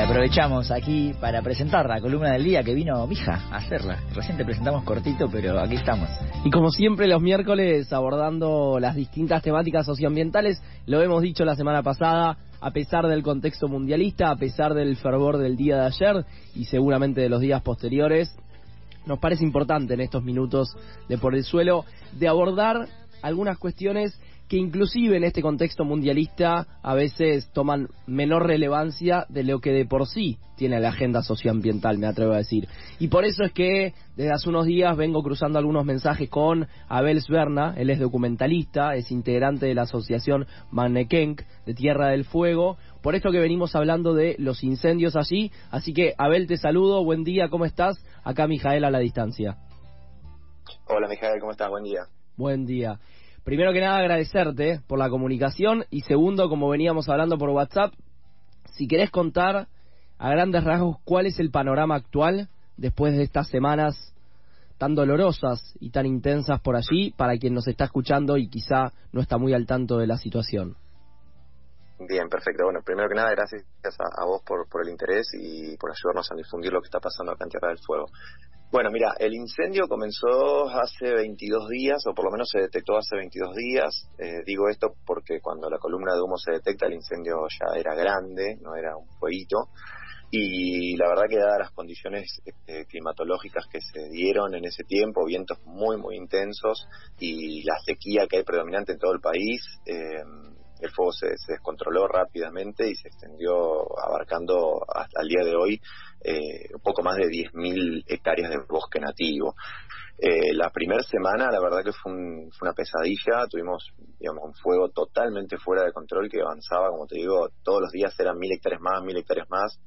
Aprovechamos aquí para presentar la columna del día que vino Mija a hacerla. Recién te presentamos cortito, pero aquí estamos. Y como siempre los miércoles abordando las distintas temáticas socioambientales, lo hemos dicho la semana pasada, a pesar del contexto mundialista, a pesar del fervor del día de ayer y seguramente de los días posteriores, nos parece importante en estos minutos de por el suelo de abordar algunas cuestiones que inclusive en este contexto mundialista a veces toman menor relevancia de lo que de por sí tiene la agenda socioambiental, me atrevo a decir. Y por eso es que desde hace unos días vengo cruzando algunos mensajes con Abel Sverna, él es documentalista, es integrante de la asociación Mannekenk de Tierra del Fuego, por esto que venimos hablando de los incendios allí. Así que Abel, te saludo, buen día, ¿cómo estás? Acá Mijael a la distancia. Hola Mijael, ¿cómo estás? Buen día. Buen día primero que nada agradecerte por la comunicación y segundo, como veníamos hablando por WhatsApp, si querés contar a grandes rasgos cuál es el panorama actual después de estas semanas tan dolorosas y tan intensas por allí para quien nos está escuchando y quizá no está muy al tanto de la situación. Bien, perfecto. Bueno, primero que nada, gracias a, vos por, por el interés y por ayudarnos a difundir lo que está pasando acá en Tierra del Fuego. Bueno, mira, el incendio comenzó hace 22 días, o por lo menos se detectó hace 22 días. Eh, digo esto porque cuando la columna de humo se detecta, el incendio ya era grande, no era un fueguito. Y la verdad que dadas las condiciones este, climatológicas que se dieron en ese tiempo, vientos muy, muy intensos y la sequía que hay predominante en todo el país, eh, el fuego se, descontroló rápidamente y se extendió abarcando hasta el día de hoy eh, un poco más de 10.000 hectáreas de bosque nativo. Eh, la primera semana, la verdad que fue, una pesadilla, tuvimos digamos, un fuego totalmente fuera de control que avanzaba, como te digo, todos los días eran mil hectáreas más, mil hectáreas más,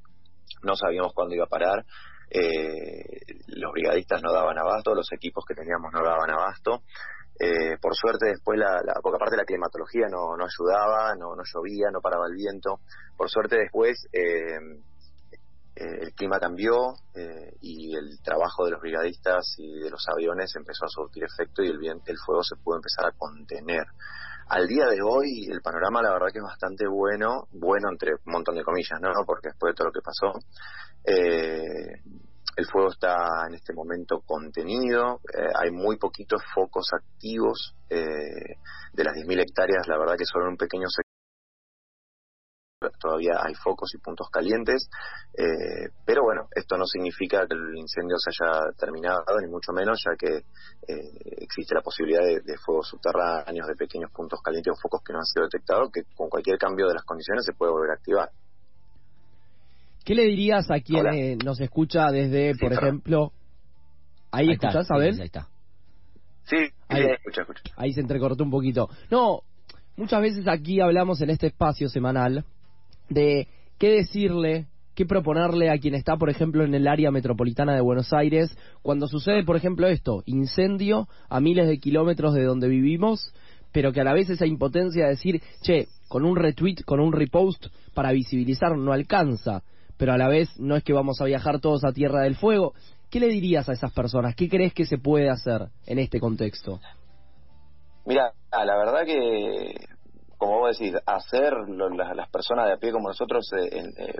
no sabíamos cuándo iba a parar. Eh, los brigadistas no daban abasto, los equipos que teníamos no daban abasto. Eh, por suerte después, la, la, porque aparte la climatología no, no ayudaba, no, llovía, no paraba el viento. Por suerte después eh, eh, el clima cambió y el trabajo de los brigadistas y de los aviones empezó a surtir efecto y el, el fuego se pudo empezar a contener. Al día de hoy el panorama la verdad que es bastante bueno, bueno entre un montón de comillas, ¿no? Porque después de todo lo que pasó, eh, el fuego está en este momento contenido, eh, hay muy poquitos focos activos eh, de las 10.000 hectáreas, la verdad que solo un pequeño sector todavía hay focos y puntos calientes, eh, pero bueno, esto no significa que el incendio se haya terminado, ni mucho menos, ya que existe la posibilidad de, de, fuegos subterráneos, de pequeños puntos calientes o focos que no han sido detectados, que con cualquier cambio de las condiciones se puede volver a activar. ¿Qué le dirías a quien nos escucha desde, por ejemplo... ¿Ahí, ahí escuchás, a ver? ahí está. Sí, ahí, escucha, escucha. Ahí se entrecortó un poquito. No, muchas veces aquí hablamos en este espacio semanal de qué decirle, qué proponerle a quien está, por ejemplo, en el área metropolitana de Buenos Aires, cuando sucede, por ejemplo, esto, incendio a miles de kilómetros de donde vivimos, pero que a la vez esa impotencia de decir, che, con un retweet, con un repost para visibilizar no alcanza pero a la vez no es que vamos a viajar todos a Tierra del Fuego. ¿Qué le dirías a esas personas? ¿Qué crees que se puede hacer en este contexto? Mira, la verdad que, como vos decís, hacer las, personas de a pie como nosotros, eh, eh,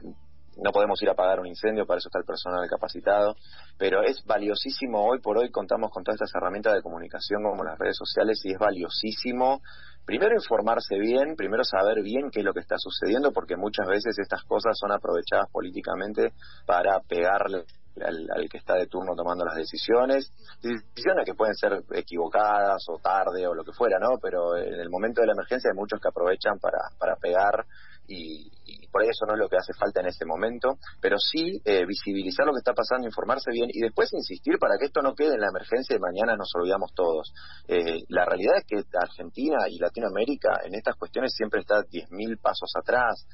no podemos ir a apagar un incendio, para eso está el personal capacitado, pero es valiosísimo, hoy por hoy contamos con todas estas herramientas de comunicación como las redes sociales y es valiosísimo primero informarse bien, primero saber bien qué es lo que está sucediendo, porque muchas veces estas cosas son aprovechadas políticamente para pegarle al, que está de turno tomando las decisiones, decisiones que pueden ser equivocadas o tarde o lo que fuera, ¿no? Pero en el momento de la emergencia hay muchos que aprovechan para, para pegar y, por eso no es lo que hace falta en este momento, pero sí eh, visibilizar lo que está pasando, informarse bien y después insistir para que esto no quede en la emergencia y mañana nos olvidamos todos. Eh, la realidad es que Argentina y Latinoamérica en estas cuestiones siempre está 10.000 pasos atrás.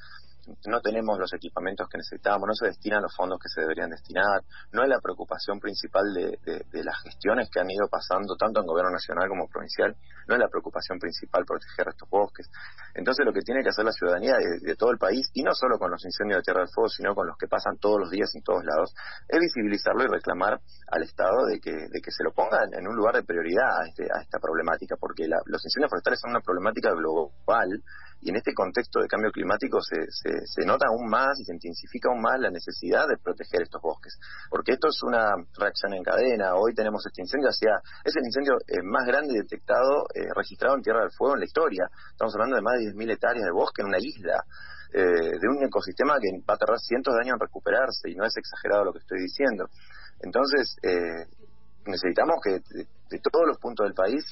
No tenemos los equipamientos que necesitamos, no se destinan los fondos que se deberían destinar, no es la preocupación principal de, las gestiones que han ido pasando tanto en gobierno nacional como provincial, no es la preocupación principal proteger estos bosques. Entonces lo que tiene que hacer la ciudadanía de, todo el país, y no solo con los incendios de Tierra del Fuego, sino con los que pasan todos los días en todos lados, es visibilizarlo y reclamar al Estado de que, de que se lo ponga en un lugar de prioridad a, este, a esta problemática, porque los incendios forestales son una problemática global y en este contexto de cambio climático se, se, nota aún más y se intensifica aún más la necesidad de proteger estos bosques, porque esto es una reacción en cadena. Hoy tenemos este incendio, hacia, es el incendio eh, más grande detectado, eh, registrado en Tierra del Fuego en la historia. Estamos hablando de más de 10.000 hectáreas de bosque en una isla. Eh, de un ecosistema que va a tardar cientos de años en recuperarse y no es exagerado lo que estoy diciendo. Entonces, necesitamos que de, todos los puntos del país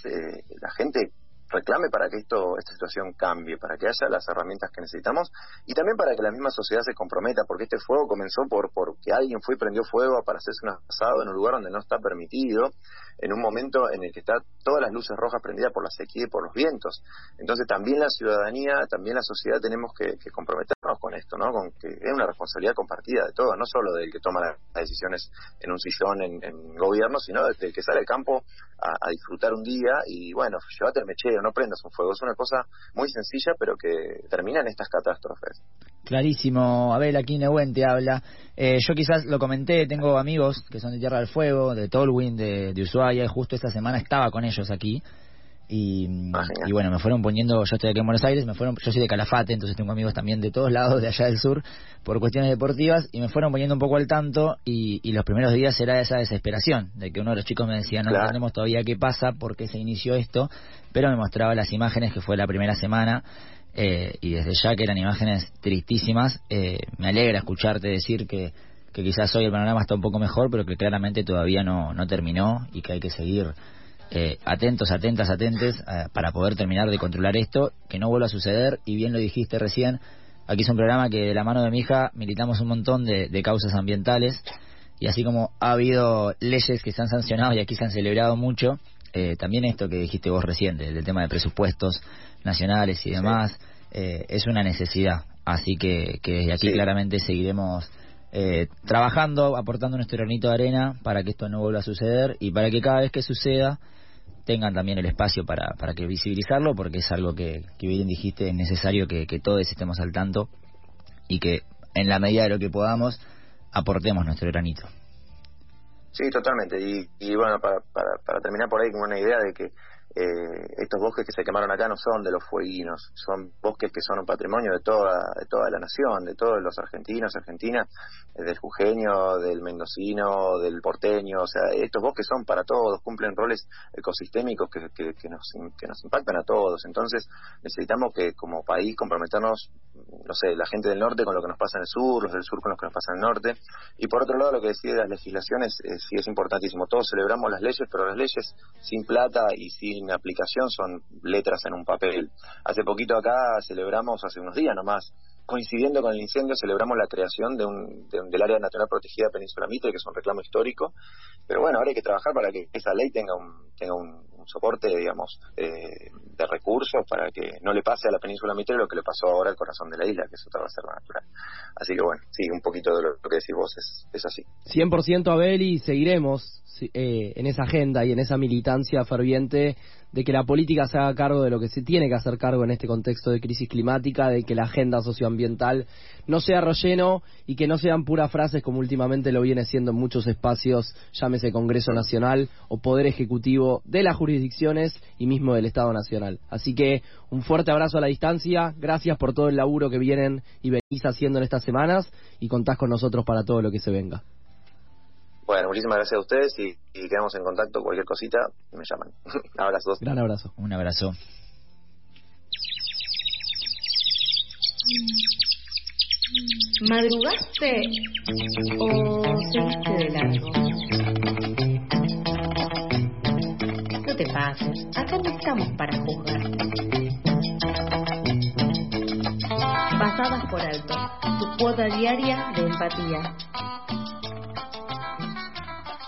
la gente reclame para que esto esta situación cambie, para que haya las herramientas que necesitamos y también para que la misma sociedad se comprometa, porque este fuego comenzó por porque alguien fue y prendió fuego para hacerse un asado en un lugar donde no está permitido en un momento en el que está todas las luces rojas prendidas por la sequía y por los vientos. Entonces también la ciudadanía, también la sociedad tenemos que, comprometernos con esto, ¿no? Con que es una responsabilidad compartida de todos, no solo del que toma las decisiones en un sillón en, gobierno, sino del que sale al campo a, disfrutar un día y bueno, llévate el mechero, no prendas un fuego. Es una cosa muy sencilla pero que termina en estas catástrofes. Clarísimo, Abel, aquí Nehuen te habla. Eh, yo quizás lo comenté, tengo amigos que son de Tierra del Fuego, de Tolwyn, de, de Ushuaia, y justo esta semana estaba con ellos aquí. Y, ah, y, bueno, me fueron poniendo, yo estoy aquí en Buenos Aires, me fueron, yo soy de Calafate, entonces tengo amigos también de todos lados de allá del sur por cuestiones deportivas y me fueron poniendo un poco al tanto y, y los primeros días era esa desesperación de que uno de los chicos me decía, no entendemos todavía qué pasa, por qué se inició esto, pero me mostraba las imágenes que fue la primera semana eh, y desde ya que eran imágenes tristísimas, eh, me alegra escucharte decir que, que quizás hoy el panorama está un poco mejor, pero que claramente todavía no, no terminó y que hay que seguir eh, atentos, atentas, atentes para poder terminar de controlar esto, que no vuelva a suceder. Y bien lo dijiste recién, aquí es un programa que de la mano de mi hija militamos un montón de, de causas ambientales y así como ha habido leyes que se han sancionado y aquí se han celebrado mucho, eh, también esto que dijiste vos recién, del, tema de presupuestos nacionales y demás, eh, es una necesidad. Así que, que aquí claramente seguiremos eh, trabajando, aportando nuestro granito de arena para que esto no vuelva a suceder y para que cada vez que suceda tengan también el espacio para, para que visibilizarlo, porque es algo que, que bien dijiste, es necesario que, que todos estemos al tanto y que en la medida de lo que podamos aportemos nuestro granito. Sí, totalmente. Y, y bueno, para, para, para terminar por ahí con una idea de que eh, estos bosques que se quemaron acá no son de los fueguinos, son bosques que son un patrimonio de toda, de toda la nación, de todos los argentinos, argentinas, eh, del jujeño, del mendocino, del porteño, o sea, estos bosques son para todos, cumplen roles ecosistémicos que, que, nos, que nos impactan a todos, entonces necesitamos que como país comprometernos, no sé, la gente del norte con lo que nos pasa en el sur, los del sur con lo que nos pasa en el norte, y por otro lado lo que decide las legislaciones eh, sí es importantísimo, todos celebramos las leyes, pero las leyes sin plata y sin aplicación son letras en un papel. Hace poquito acá celebramos, hace unos días nomás, coincidiendo con el incendio, celebramos la creación de un, del área natural protegida Península Mitre, que es un reclamo histórico. Pero bueno, ahora hay que trabajar para que esa ley tenga un, tenga un, soporte, digamos, eh, de recursos para que no le pase a la Península Mitre lo que le pasó ahora al corazón de la isla, que es otra reserva natural. Así que bueno, sí, un poquito de lo, que decís vos es, es así. 100% Abel y seguiremos eh, en esa agenda y en esa militancia ferviente de que la política se haga cargo de lo que se tiene que hacer cargo en este contexto de crisis climática, de que la agenda socioambiental no sea relleno y que no sean puras frases como últimamente lo viene siendo en muchos espacios, llámese Congreso Nacional o Poder Ejecutivo de las jurisdicciones y mismo del Estado Nacional. Así que un fuerte abrazo a la distancia, gracias por todo el laburo que vienen y venís haciendo en estas semanas y contás con nosotros para todo lo que se venga. Bueno, muchísimas gracias a ustedes y, quedamos en contacto. Cualquier cosita, me llaman. Abrazos. Gran abrazo. Un abrazo. ¿Madrugaste o seguiste de largo? No te pases, acá no estamos para juzgar. Pasadas por alto, tu cuota diaria de empatía